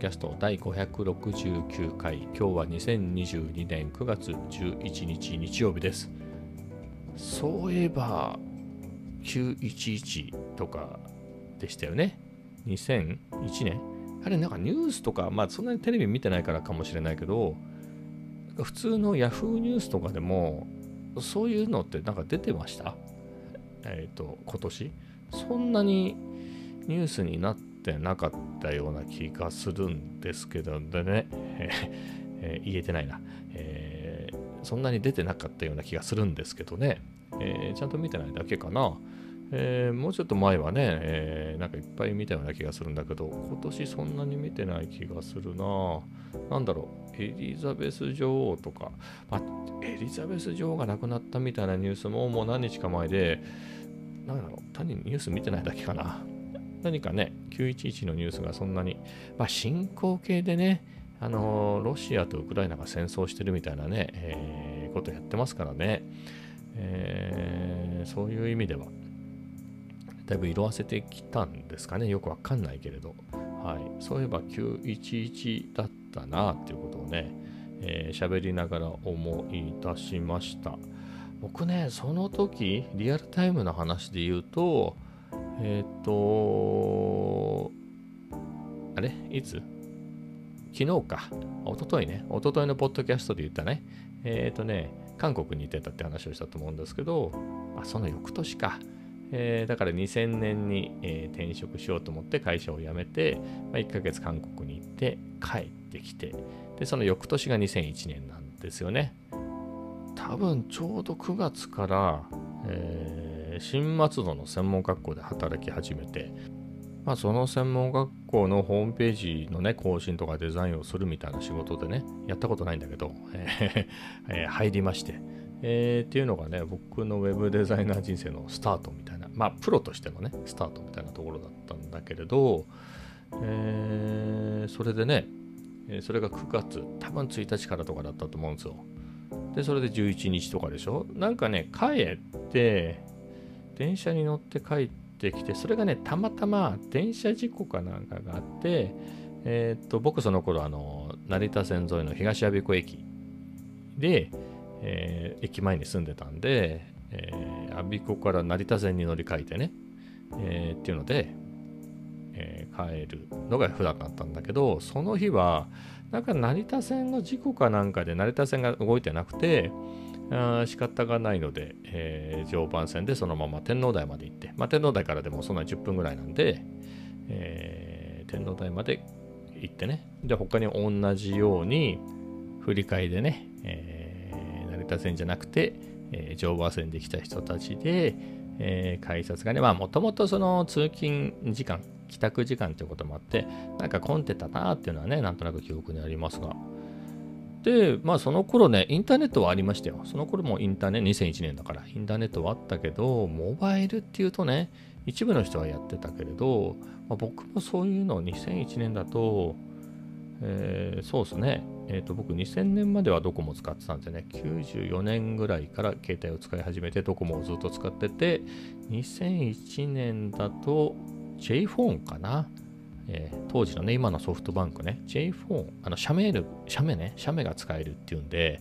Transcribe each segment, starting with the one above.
キャスト第569回。今日は2022年9月11日日曜日です。そういえば911とかでしたよね。2001年。あれなんかニュースとかまあそんなにテレビ見てないからかもしれないけど普通の Yahoo ニュースとかでもそういうのってなんか出てました？えっ、ー、と今年？そんなにニュースになっててなかったような気がするんですけどでね、え、言えてないな、えー、そんなに出てなかったような気がするんですけどね、えー、ちゃんと見てないだけかな。え、もうちょっと前はね、え、なんかいっぱい見たような気がするんだけど、今年そんなに見てない気がするな。なんだろう、エリザベス女王とか、まあ、エリザベス女王が亡くなったみたいなニュースももう何日か前で、なんだろう、単にニュース見てないだけかな。何かね、911のニュースがそんなに、まあ、進行形でね、あの、ロシアとウクライナが戦争してるみたいなね、えー、ことやってますからね、えー、そういう意味では、だいぶ色あせてきたんですかね。よくわかんないけれど。はい。そういえば911だったなっていうことをね、えー、喋りながら思い出しました。僕ね、その時、リアルタイムの話で言うと、えっ、ー、と、あれ？いつ？昨日か。一昨日ね。一昨日のポッドキャストで言ったね。えっ、ー、とね、韓国に行ってたって話をしたと思うんですけど、あその翌年か。えー、だから2000年に、えー、転職しようと思って会社を辞めて、まあ、1ヶ月韓国に行って帰ってきてでその翌年が2001年なんですよね多分ちょうど9月から、えー、新松戸の専門学校で働き始めてまあ、その専門学校のホームページのね、更新とかデザインをするみたいな仕事でね、やったことないんだけど、えー、入りまして、えー、っていうのがね、僕のウェブデザイナー人生のスタートみたいな、まあ、プロとしてのね、スタートみたいなところだったんだけれど、えー、それでね、それが9月、多分1日からとかだったと思うんですよ。で、それで11日とかでしょ？なんかね、帰って、電車に乗って帰ってきて、それがね、たまたま電車事故かなんかがあって、えー、っと、僕その頃、あの、成田線沿いの東阿鼻子駅で、えー、駅前に住んでたんで、えー、我孫子から成田線に乗り換えてね、えー、っていうので、え、帰るのが普段だったんだけど、その日は、なんか成田線の事故かなんかで成田線が動いてなくて、あ仕方がないので、えー、常磐線でそのまま天皇台まで行って、まあ、天皇台からでもそんな10分ぐらいなんで、えー、天皇台まで行ってね、で、他に同じように振り替えでね、えー成田線じゃなくて、えー、常磐線で来た人たちで、えー、改札がね、まあもともとその通勤時間、帰宅時間ということもあって、なんか混んでたなっていうのはね、なんとなく記憶にありますが。で、まあその頃ね、インターネットはありましたよ。その頃もインターネット、2001年だから、インターネットはあったけど、モバイルっていうとね、一部の人はやってたけれど、まあ、僕もそういうの2001年だと、えー、そうですね、えー、と僕2000年まではドコモ使ってたんでね。94年ぐらいから携帯を使い始めてドコモをずっと使ってて、2001年だと J フォンかな。えー、当時のね、今のソフトバンクね、J フォン、あの、シャメール、シャメね、シャメが使えるっていうんで、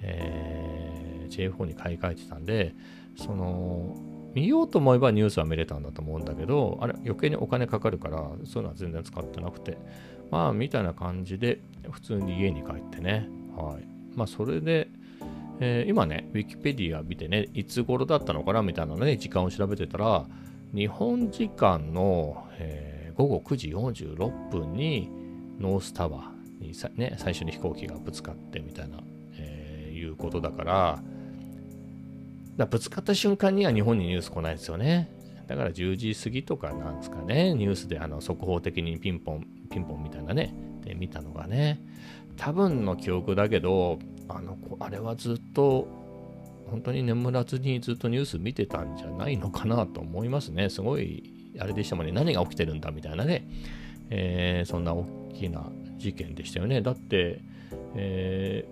えー、J フォンに買い替えてたんで、その、見ようと思えばニュースは見れたんだと思うんだけど、あれ、余計にお金かかるから、そういうのは全然使ってなくて、まあ、みたいな感じで、普通に家に帰ってね。はい。まあ、それで、えー、今ね、ウィキペディア見てね、いつ頃だったのかなみたいなね、時間を調べてたら、日本時間の、えー、午後9時46分にノースタワーにさ、ね、最初に飛行機がぶつかってみたいな、えー、いうことだから、だぶつかった瞬間には日本にニュース来ないですよね。だから10時過ぎとかなんですかね、ニュースであの速報的にピンポン、ピンポンみたいなね、で見たのがね、多分の記憶だけど、あのあれはずっと、本当に眠らずにずっとニュース見てたんじゃないのかなと思いますね。すごい、あれでしたもんね、何が起きてるんだみたいなね、えー、そんな大きな事件でしたよね。だって、え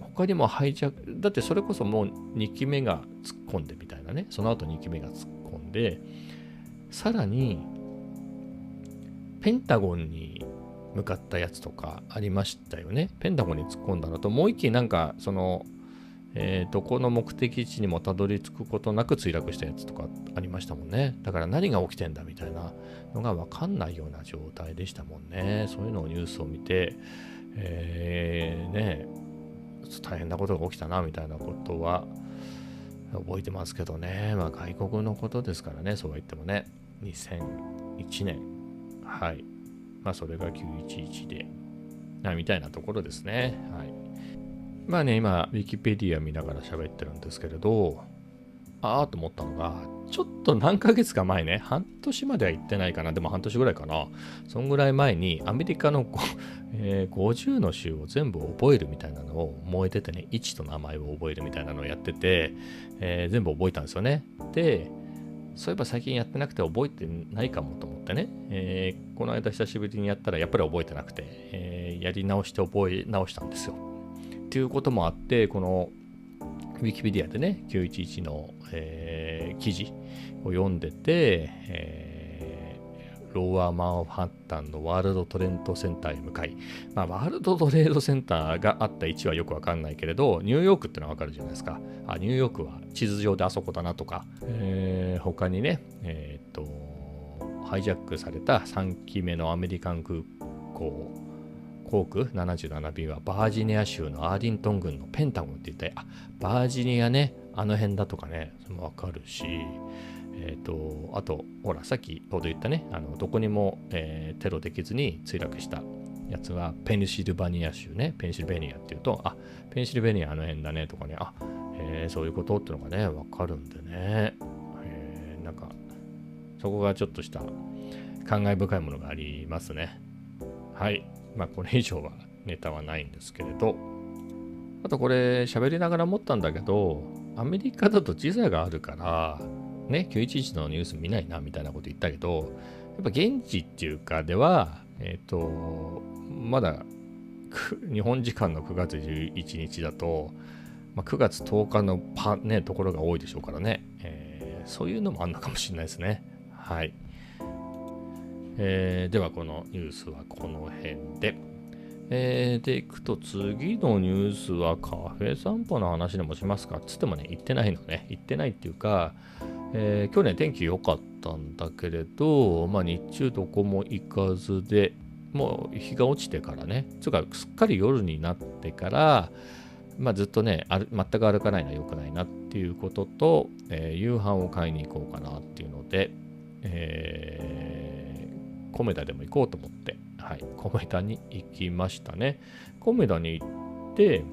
ー、他にもハイジャック、だってそれこそもう2機目が突っ込んでみたいなね、その後2機目が突っ込んで、さらに、ペンタゴンに向かったやつとかありましたよね。ペンタゴンに突っ込んだのと、もう一機なんか、その、えー、どこの目的地にもたどり着くことなく墜落したやつとかありましたもんね。だから何が起きてんだみたいなのが分かんないような状態でしたもんね。そういうのをニュースを見て、えー、ね、大変なことが起きたなみたいなことは覚えてますけどね。まあ外国のことですからね、そうは言ってもね。2001年。はい。まあそれが911で、みたいなところですね。はい。まあね、今、ウィキペディア見ながら喋ってるんですけれど、ああと思ったのが、ちょっと何ヶ月か前ね、半年までは行ってないかな、でも半年ぐらいかな、そんぐらい前にアメリカの、えー、50の州を全部覚えるみたいなのを燃えててね、位置と名前を覚えるみたいなのをやってて、えー、全部覚えたんですよね。で、そういえば最近やってなくて覚えてないかもと思ってね、えー、この間久しぶりにやったらやっぱり覚えてなくて、えやり直して覚え直したんですよ。っていうこともあって、このウィキペディアでね、911の、えー、記事を読んでて、えー、ローアーマンハッタンのワールドトレンドセンターへ向かい、まあ、ワールドトレードセンターがあった位置はよくわかんないけれど、ニューヨークってのはわかるじゃないですか。あ、ニューヨークは地図上であそこだなとか、えー、他にね、えー、っと、ハイジャックされた3機目のアメリカン空港航空77便はバージニア州のアーディントン郡のペンタゴンって言ったり、あ、バージニアね、あの辺だとかね、それもわかるし、え、ー、と、あと、ほら、さっきちょうど言ったね、あのどこにも、えー、テロできずに墜落したやつはペンシルバニア州ね、ペンシルベニアっていうと、あ、ペンシルベニアあの辺だねとかね、あ、えー、そういうことっていうのがね、わかるんでね、えー、なんか、そこがちょっとした感慨深いものがありますね。はい。まあこれ以上はネタはないんですけれど、あとこれ喋りながら思ったんだけど、アメリカだと時差があるから、ね、911のニュース見ないなみたいなこと言ったけど、やっぱ現地っていうかでは、えっ、ー、と、まだ日本時間の9月11日だと、まあ、9月10日のパ、ね、ところが多いでしょうからね、えー、そういうのもあんのかもしれないですね。はい。えー、ではこのニュースはこの辺で。えー、でいくと次のニュースはカフェ散歩の話でもしますかつってもね、行ってないのね。行ってないっていうか、えー、去年天気良かったんだけれど、まあ日中どこも行かずで、もう日が落ちてからね、つうかすっかり夜になってから、まあ、ずっとね全く歩かないのは良くないなっていうことと、えー、夕飯を買いに行こうかなっていうので、えーコメダでも行こうと思って、はい、コメダに行きましたね。コメダに行って、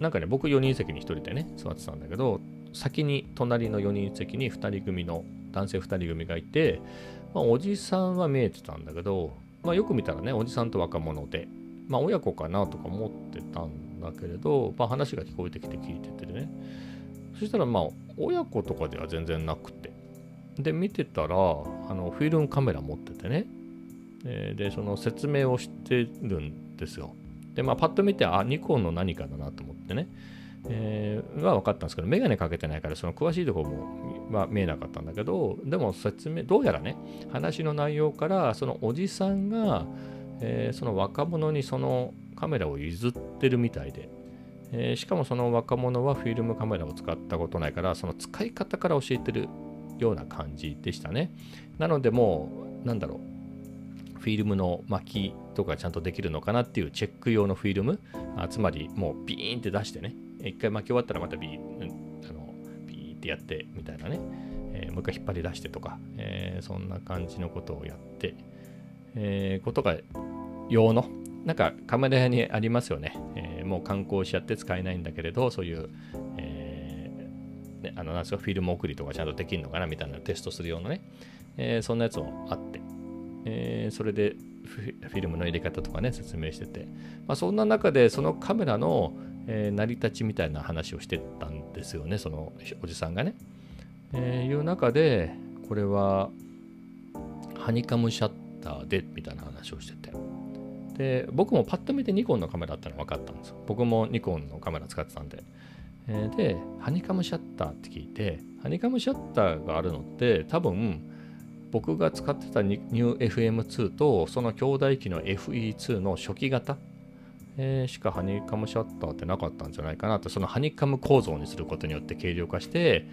なんかね、僕4人席に1人でね、座ってたんだけど、先に隣の4人席に2人組の男性2人組がいて、まあ、おじさんは見えてたんだけど、まあ、よく見たらね、おじさんと若者で、まあ、親子かなとか思ってたんだけれど、まあ、話が聞こえてきて聞いててね、そしたらまあ、親子とかでは全然なくて、で見てたらあのフィルムカメラ持っててね。でその説明をしてるんですよ。でまあパッと見てあニコンの何かだなと思ってね。えー、は分かったんですけど、メガネかけてないから、その詳しいところも、まあ、見えなかったんだけど、でも説明、どうやらね、話の内容から、そのおじさんが、えー、その若者にそのカメラを譲ってるみたいで、えー、しかもその若者はフィルムカメラを使ったことないから、その使い方から教えてるような感じでしたね。なのでもう、なんだろう、フィルムの巻きとかちゃんとできるのかなっていうチェック用のフィルム、あつまりもうビーンって出してね、一回巻き終わったらまたビー,、あのビーってやってみたいなね、えー、もう一回引っ張り出してとか、えー、そんな感じのことをやって、えー、ことが用の、なんかカメラ屋にありますよね、え、もう観光しちゃって使えないんだけれど、そういう、ね、あの、なんですか、フィルム送りとかちゃんとできるのかなみたいなテストするようなね、えー、そんなやつもあって、えー、それでフィルムの入れ方とかね、説明してて、まあ、そんな中で、そのカメラの、え、成り立ちみたいな話をしてたんですよね、そのおじさんがね。えー、いう中で、これは、ハニカムシャッターで、みたいな話をしてて。で、僕もパッと見てニコンのカメラっての分かったんですよ。僕もニコンのカメラ使ってたんで。えで、ハニカムシャッターって聞いて、ハニカムシャッターがあるのって多分、僕が使ってた NewFM2 とその兄弟機の FE2 の初期型、えー、しかハニカムシャッターってなかったんじゃないかなってそのハニカム構造にすることによって軽量化して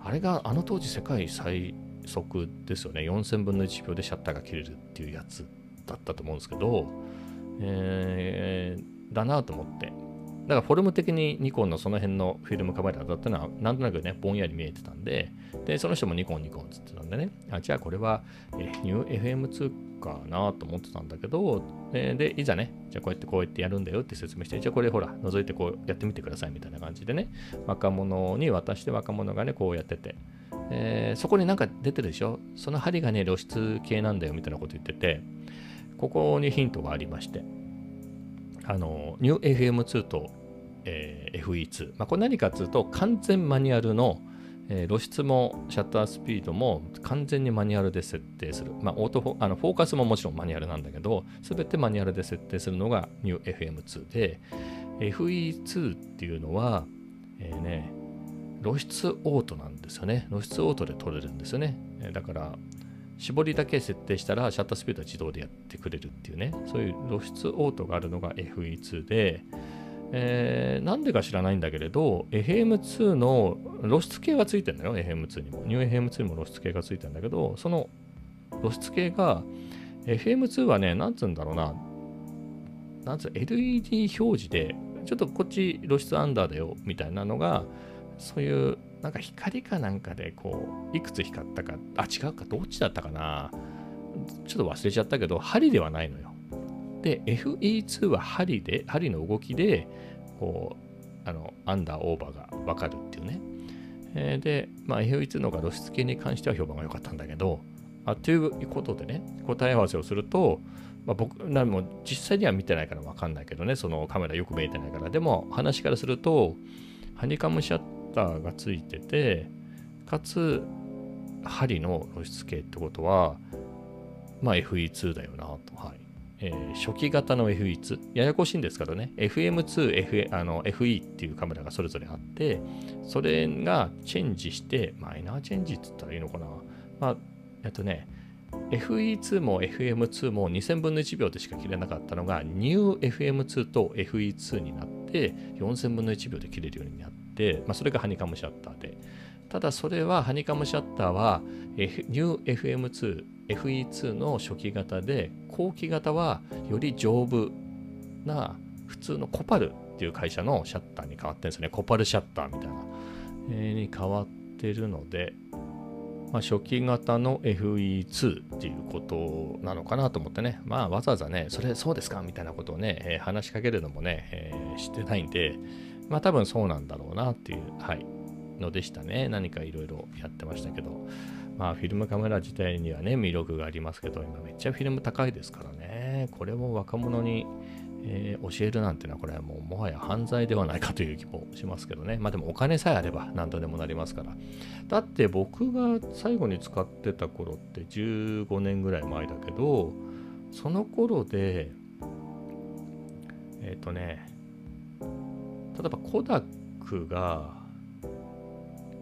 あれがあの当時世界最速ですよね。4000分の1秒でシャッターが切れるっていうやつだったと思うんですけど、えー、だなと思って。だからフォルム的にニコンのその辺のフィルムカメラだったのはなんとなくね、ぼんやり見えてたんで、で、その人もニコンニコンっつってたんでね、あじゃあこれは、えニュー FM2 かなと思ってたんだけど、えで、いざね、じゃあこうやってこうやってやるんだよって説明して、じゃあこれほら、覗いてこうやってみてくださいみたいな感じでね、若者に渡して若者がね、こうやってて、えー、そこになんか出てるでしょ？その針がね、露出系なんだよみたいなこと言ってて、ここにヒントがありまして、あの、ニュー FM2 と、えー、FE2。まあ、これ何かっていうと、完全マニュアルの、えー、露出もシャッタースピードも完全にマニュアルで設定する。まあ、オートフォあのフォーカスももちろんマニュアルなんだけど、すべてマニュアルで設定するのが NewFM2 で、FE2 っていうのは、えー、ね、露出オートなんですよね。露出オートで撮れるんですよね。だから、絞りだけ設定したらシャッタースピードは自動でやってくれるっていうね、そういう露出オートがあるのが FE2 で、えー、なんでか知らないんだけれど、FM2 の露出系がついてるんだよ、FM2 にも。ニュー FM2 にも露出系がついてるんだけど、その露出系が、FM2 はね、なんつうんだろうな、なんつう、LED 表示で、ちょっとこっち露出アンダーだよ、みたいなのが、そういうなんか光かなんかでこういくつ光ったかあ違うかどっちだったかな。ちょっと忘れちゃったけど針ではないのよ。で FE2 は針で針の動きでこうあのアンダーオーバーが分かるっていうね、えー、で、まあ、FE2 の方が露出系に関しては評判が良かったんだけどあということでね答え合わせをするとまあ、僕なも実際には見てないから分かんないけどねそのカメラよく見えてないから。でも話からするとハニカムシャッターがついててかつ針の露出系ってことはまあ FE2 だよなと、はい。えー、初期型の FE2 ややこしいんですけどね。FM2、F、あの FE っていうカメラがそれぞれあってそれがチェンジしてマイナーチェンジって言ったらいいのかな。まあえっとね FE2 も FM2 も2000分の1秒でしか切れなかったのが NewFM2 と FE2 になって4000分の1秒で切れるようになって、まあ、それがハニカムシャッターで。ただそれはハニカムシャッターは NewFM2 FE2 の初期型で後期型はより丈夫な普通のコパルっていう会社のシャッターに変わってるんですね。コパルシャッターみたいな、えー、に変わってるのでまあ、初期型の FE2 っていうことなのかなと思ってね、まあ、わざわざね、それそうですかみたいなことをね、話しかけるのもね、えー、してないんで、まあ多分そうなんだろうなっていう、はい、のでしたね。何かいろいろやってましたけど、まあフィルムカメラ自体にはね、魅力がありますけど、今めっちゃフィルム高いですからね、これも若者にえー、教えるなんてのはこれはもうもはや犯罪ではないかという気もしますけどね。まあでもお金さえあれば何とでもなりますから。だって僕が最後に使ってた頃って15年ぐらい前だけど、その頃で、えっ、ー、とね、例えばコダックが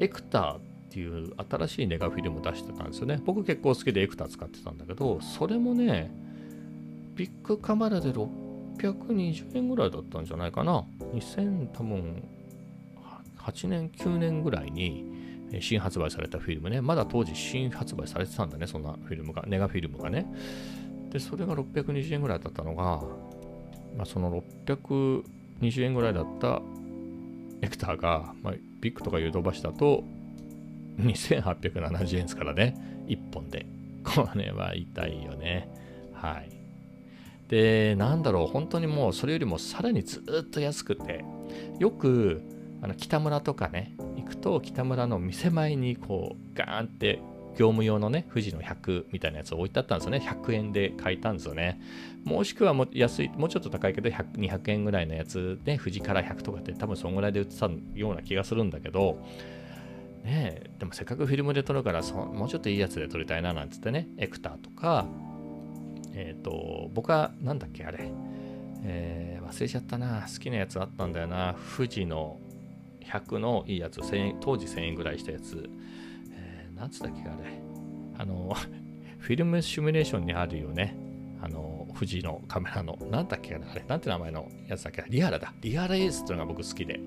エクターっていう新しいネガフィルム出してたんですよね。僕結構好きでエクター使ってたんだけど、それもね、ビッグカメラで620円ぐらいだったんじゃないかな。2000多分8年、9年ぐらいに新発売されたフィルムね。まだ当時新発売されてたんだね、そんなフィルムが、ネガフィルムがね。で、それが620円ぐらいだったのが、まあ、その600 20円ぐらいだったエクターが、まあ、ビッグとかヨドバシだと2870円ですからね。1本で。これは痛いよね。はい。で、なんだろう、本当にもうそれよりもさらにずっと安くて、よくあの北村とかね、行くと北村の店前にこうガーンって業務用のね、富士の100みたいなやつを置いてあったんですよね。100円で買えたんですよね。もしくはも安い、もうちょっと高いけど100、200円ぐらいのやつで、富士から100とかって多分そんぐらいで売ってたような気がするんだけど、ねでもせっかくフィルムで撮るからそ、もうちょっといいやつで撮りたいななんつってね、エクターとか、えっ、ー、と、僕は、なんだっけ、あれ、えー、忘れちゃったな。好きなやつあったんだよな。富士の100のいいやつ、1000円当時1000円ぐらいしたやつ。なんつったっけ、あれ。あの、フィルムシミュレーションにあるよね。あの、富士のカメラの、なんだっけ、あれ、なんて名前のやつだっけリアラだ。リアラエースっていうのが僕好きで。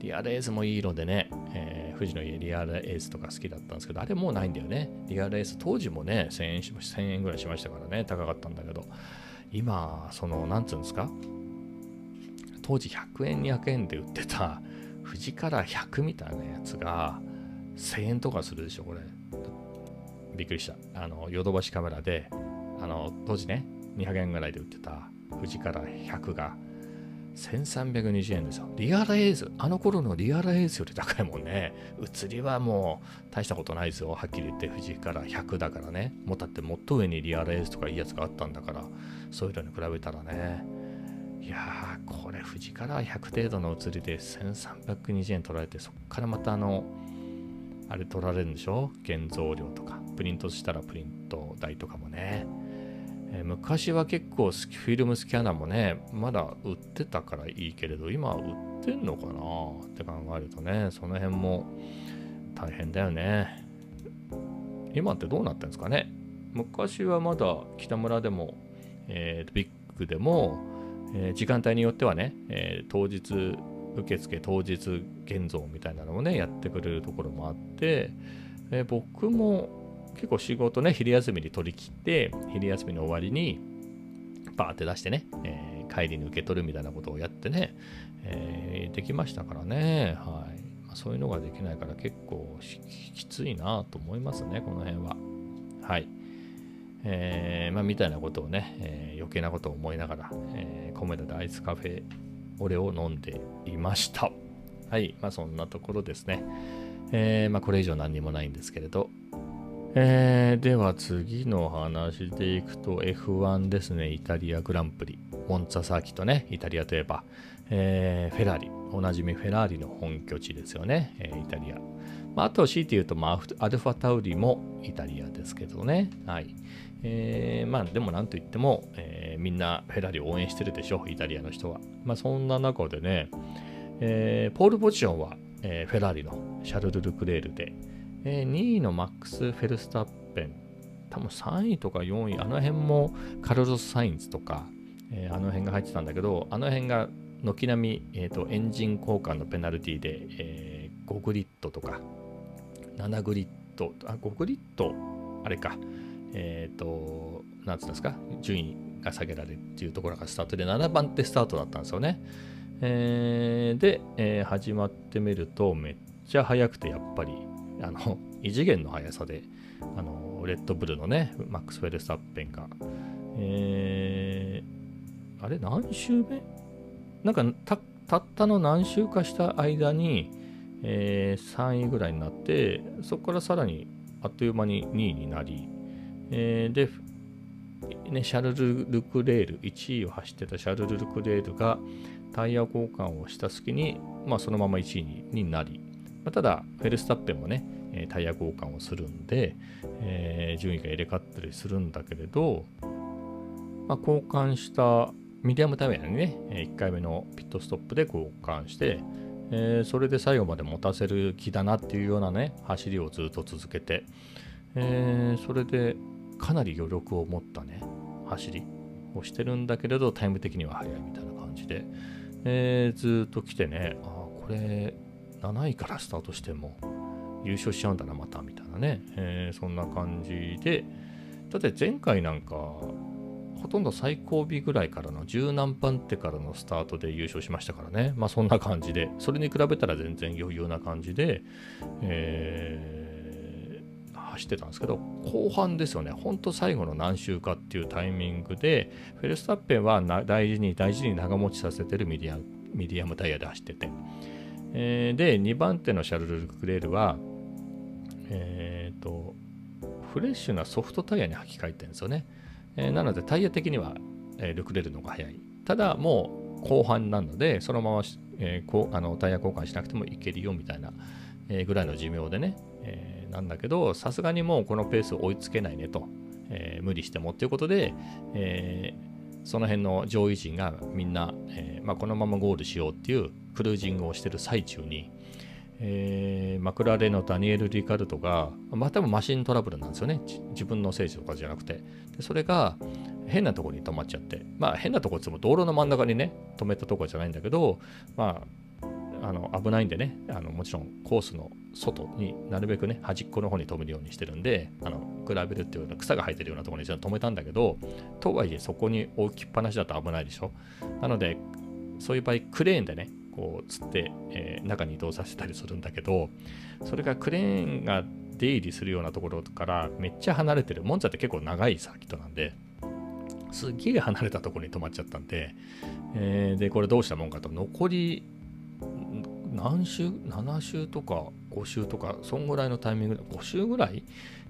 リアルエースもいい色でね、えー、富士の家リアルエースとか好きだったんですけど、あれもうないんだよね。リアルエース、当時もね、1000円し1000円ぐらいしましたからね、高かったんだけど、今、その、なんつうんですか、当時100円、200円で売ってた、富士カラー100みたいなやつが、1000円とかするでしょ、これ。びっくりした。あの、ヨドバシカメラで、あの、当時ね、200円ぐらいで売ってた富士カラー100が、1320円ですよ。リアルエイズ、あの頃のリアルエイズより高いもんね。写りはもう大したことないですよ。はっきり言って、富士から100だからね。もうだってもっと上にリアルエイズとかいいやつがあったんだから、そういうのに比べたらね。いやー、これ富士から100程度の写りで1320円取られて、そっからまたあの、あれ取られるんでしょ？現像料とか。プリントしたらプリント代とかもね。えー、昔は結構フィルムスキャナーもね、まだ売ってたからいいけれど、今売ってんのかな？って考えるとね、その辺も大変だよね。今ってどうなってんですかね？昔はまだ北村でも、えー、ビッグでも、えー、時間帯によってはね、えー、当日受付当日現像みたいなのをねやってくれるところもあって、え、僕も結構仕事ね、昼休みに取り切って、昼休みの終わりに、バーって出してね、えー、帰りに受け取るみたいなことをやってね、えー、できましたからね、はい。ま、そういうのができないから結構きついなと思いますね、この辺は。はい。えー、まあ、みたいなことをね、えー、余計なことを思いながら、えー、コメダでアイスカフェ俺を飲んでいました。はい。まあ、そんなところですね。えー、まあ、これ以上何にもないんですけれど、えー、では次の話でいくと F1 ですね、イタリアグランプリ。モンツァサーキットね、イタリアといえば、えー、フェラーリ、おなじみフェラーリの本拠地ですよね、えー、イタリア。まあ、あと強いて言うと、まあ、アルファタウリもイタリアですけどね。はい。えー、まあでもなんといっても、えー、みんなフェラーリを応援してるでしょ、イタリアの人は。まあそんな中でね、えー、ポールポジションは、えー、フェラーリのシャルル・ルクレールで、えー、2位のマックス・フェルスタッペン、多分3位とか4位、あの辺もカルロス・サインズとか、えー、あの辺が入ってたんだけど、あの辺が軒並み、えーと、エンジン交換のペナルティで、えー、5グリッドとか、7グリッド、あ、5グリッド、あれか、えっ、ー、と、なんつうんですか、順位が下げられるっていうところがスタートで、7番手スタートだったんですよね。えー、で、えー、始まってみると、めっちゃ速くて、やっぱり、あの 異次元の速さであのレッドブルのねマックス・フェルスタッペンが、えー、あれ何周目？なんかたたったの何周かした間に、えー、3位ぐらいになってそこからさらにあっという間に2位になり、えー、で、ね、シャルル・ルクレール1位を走ってたシャルル・ルクレールがタイヤ交換をした隙に、まあ、そのまま1位になりまあ、ただ、フェルスタッペンもね、タイヤ交換をするんで、えー、順位が入れ替わったりするんだけれど、まあ、交換したミディアムタイヤにね、1回目のピットストップで交換して、えー、それで最後まで持たせる気だなっていうようなね、走りをずっと続けて、えー、それでかなり余力を持ったね、走りをしてるんだけれど、タイム的には速いみたいな感じで、えー、ずっと来てね、あこれ7位からスタートしても優勝しちゃうんだな、また、みたいなね、えー、そんな感じで、だって前回なんか、ほとんど最後尾ぐらいからの十何番手からのスタートで優勝しましたからね。まあそんな感じで、それに比べたら全然余裕な感じで、えー、走ってたんですけど、後半ですよね、ほんと最後の何周かっていうタイミングで、フェルスタッペンは大事に大事に長持ちさせてるミディアミディアムタイヤで走ってて、えー、で、2番手のシャルル・ルクレールは、えっ、ー、と、フレッシュなソフトタイヤに履き替えてるんですよね。えー、なので、タイヤ的には、えー、ルクレールの方が速い。ただ、もう後半なので、そのまま、えー、こうあのタイヤ交換しなくてもいけるよみたいな、えー、ぐらいの寿命でね、えー、なんだけど、さすがにもうこのペースを追いつけないねと、えー、無理してもっていうことで、えー、その辺の上位陣がみんな、えーまあ、このままゴールしようっていうクルージングをしてる最中に、えー、マクラーレンのダニエル・リカルドが、まあ多分マシントラブルなんですよね。自分のせいとかじゃなくて。でそれが変なところに止まっちゃって、まあ変なところっても道路の真ん中にね、止めたところじゃないんだけど、まあ、あの危ないんでねあのもちろんコースの外になるべくね端っこの方に止めるようにしてるんであの比べるっていうような草が生えてるようなところに止めたんだけどとはいえそこに置きっぱなしだと危ないでしょなのでそういう場合クレーンでねこう釣って、えー、中に移動させたりするんだけどそれがクレーンが出入りするようなところからめっちゃ離れてる。モンツァって結構長いサーキットなんですっげえ離れたところに止まっちゃったんで、えー、でこれどうしたもんかと。残り何周 ?7 周とか5周とかそんぐらいのタイミング5周ぐらい、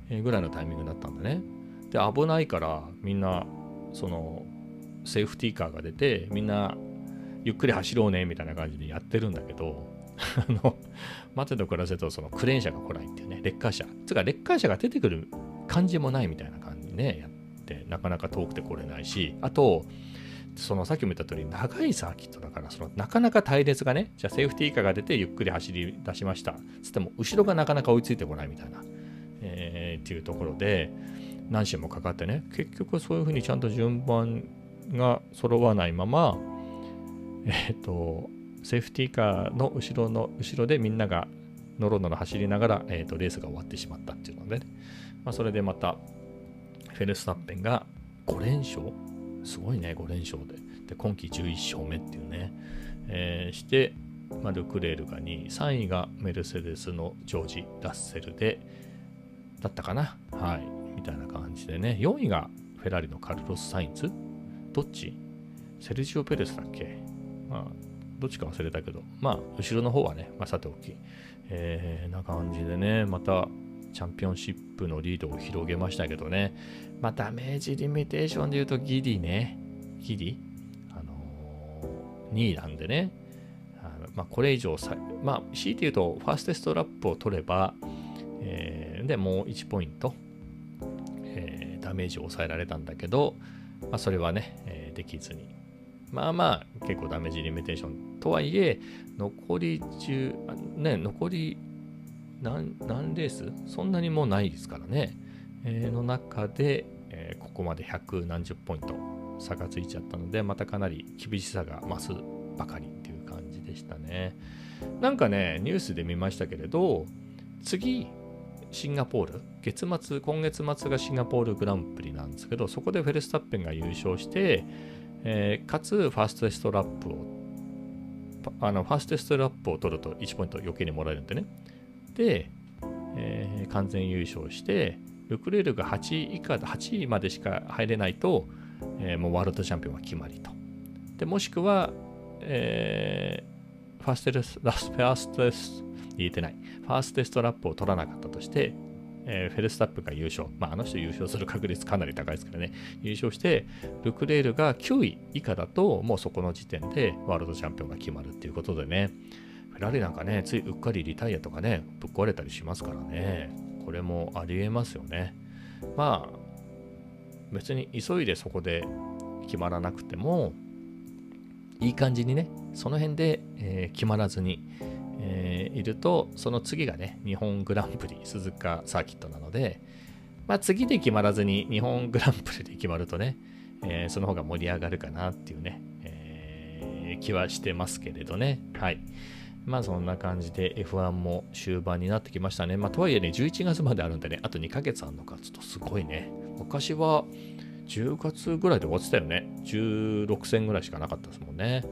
えー、ぐらいのタイミングだったんだね。で危ないからみんなそのセーフティーカーが出てみんなゆっくり走ろうねみたいな感じでやってるんだけど、あの、待てと暮らせとそのクレーン車が来ないっていうね、レッカー車。つうか、レッカー車が出てくる感じもないみたいな感じでね、やって、なかなか遠くて来れないし、あと、そのさっきも言った通り、長いサーキットだから、そのなかなか隊列がね、じゃあセーフティーカーが出てゆっくり走り出しました。つっても、後ろがなかなか追いついてこないみたいな、えー、っていうところで、何週もかかってね、結局そういうふうにちゃんと順番が揃わないまま、えっ、と、セーフティーカーの後ろの後ろでみんながノロノロ走りながら、えーと、レースが終わってしまったっていうので、ね、まあ、それでまたフェルスタッペンが5連勝？すごいね、5連勝で。で、今季11勝目っていうね、えー、して、まあ、ルクレールが2位、3位がメルセデスのジョージ・ラッセルで、だったかな？はい、みたいな感じでね、4位がフェラーリのカルロス・サインズ？どっち？セルジオ・ペレスだっけ？まあ、どっちか忘れたけど、まあ、後ろの方はね、まあ、さておき、えー、な感じでね、また、チャンピオンシップのリードを広げましたけどね、まあ、ダメージリミテーションで言うとギリね、ギリ、あのー、2位なんでね、あのまあ、これ以上さ、まあ、強いて言うと、ファーストストラップを取れば、えー、で、もう1ポイント、えー、ダメージを抑えられたんだけど、まあ、それはね、えー、できずに、まあまあ結構ダメージリミテーションとはいえ残り10ね残り何何レース？そんなにもうないですからね、えー、の中で、えー、ここまで100何十ポイント差がついちゃったのでまたかなり厳しさが増すばかりっていう感じでしたね。なんかねニュースで見ましたけれど次シンガポール？月末今月末がシンガポールグランプリなんですけどそこでフェルスタッペンが優勝してえー、かつファーストストラップをあのファーストストラップを取ると1ポイント余計にもらえるんでね。で、えー、完全優勝してルクレールが8位以下8位までしか入れないと、えー、もうワールドチャンピオンは決まりと。でもしくは、えー、ファーストスファーストス言えてない。ファステストラップを取らなかったとしてえー、フェルスタッペンが優勝。まあ、あの人優勝する確率かなり高いですからね。優勝して、ルクレールが9位以下だと、もうそこの時点でワールドチャンピオンが決まるっていうことでね。フェラーリなんかね、ついうっかりリタイアとかね、ぶっ壊れたりしますからね。これもありえますよね。まあ、別に急いでそこで決まらなくても、いい感じにね、その辺で、えー、決まらずに、えー、いると、その次がね、日本グランプリ鈴鹿サーキットなので、まあ、次で決まらずに日本グランプリで決まるとね、えー、その方が盛り上がるかなっていうね、えー、気はしてますけれどね。はい。まあそんな感じで F1 も終盤になってきましたね。まあとはいえね、11月まであるんでね、あと2ヶ月あるのか、ちょっとすごいね。昔は10月ぐらいで終わってたよね。16戦ぐらいしかなかったですもんね。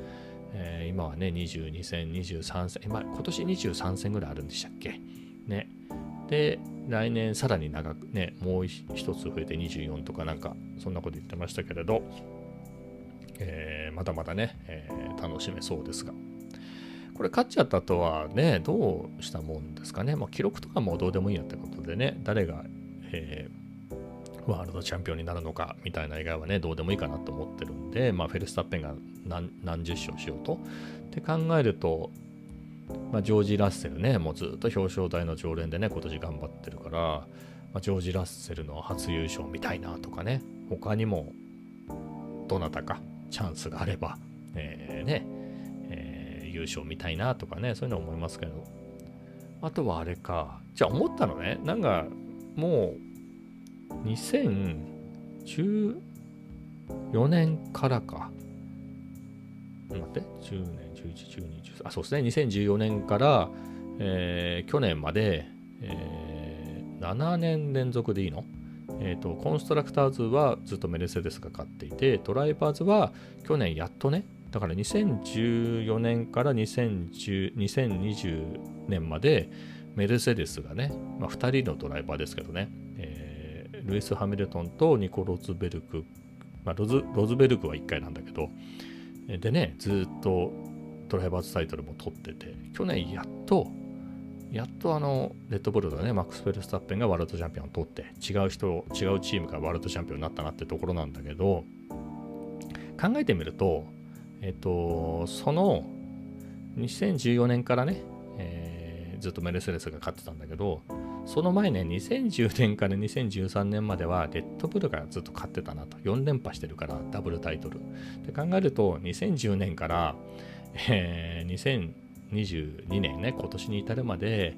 今はね、22戦、23戦、ま、今年23戦ぐらいあるんでしたっけ？ね。で、来年さらに長くね、もう一つ増えて24とかなんか、そんなこと言ってましたけれど、えー、まだまだね、えー、楽しめそうですが。これ勝っちゃったとはね、どうしたもんですかね。まあ、記録とかもどうでもいいやってことでね、誰が、えーワールドチャンピオンになるのかみたいな以外はね、どうでもいいかなと思ってるんで、まあ、フェルスタッペンが何何十勝しようと。って考えると、まあ、ジョージ・ラッセルね、もうずっと表彰台の常連でね、今年頑張ってるから、まあ、ジョージ・ラッセルの初優勝みたいなとかね、他にもどなたかチャンスがあれば、えー、ね、えー、優勝みたいなとかね、そういうの思いますけど、あとはあれか。じゃあ思ったのね。なんか、もう、2014年からか。待って、10年、11、12、13。あ、そうですね。2014年から、えー、去年まで、えー、7年連続でいいの？えーと、コンストラクターズはずっとメルセデスが買っていて、ドライバーズは去年やっとね、だから2014年から2020年までメルセデスがね、まあ、2人のドライバーですけどね、ルイス・ハミルトンとニコ・ロズベルク、まあ、ロズロズベルクは1回なんだけど、でね、ずっとドライバーズタイトルも取ってて、去年やっとやっとあのレッドブルのねマックス・フェルスタッペンがワールドチャンピオンを取って違う人違うチームがワールドチャンピオンになったなってところなんだけど考えてみるとえっとその2014年からね、えー、ずっとメルセデスが勝ってたんだけどその前ね2010年から2013年まではレッドブルがずっと勝ってたなと4連覇してるからダブルタイトルで考えると2010年から、えー、2022年ね、今年に至るまで、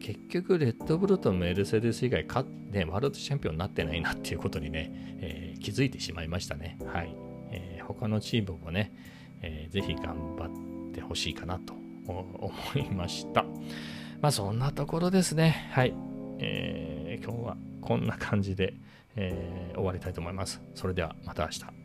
結局、レッドブルとメルセデス以外か、ね、ワールドチャンピオンになってないなっていうことにね、えー、気づいてしまいましたね。はい。えー、他のチームもね、えー、ぜひ頑張ってほしいかなと思いました。まあ、そんなところですね。はい。えー、今日はこんな感じで、えー、終わりたいと思います。それではまた明日。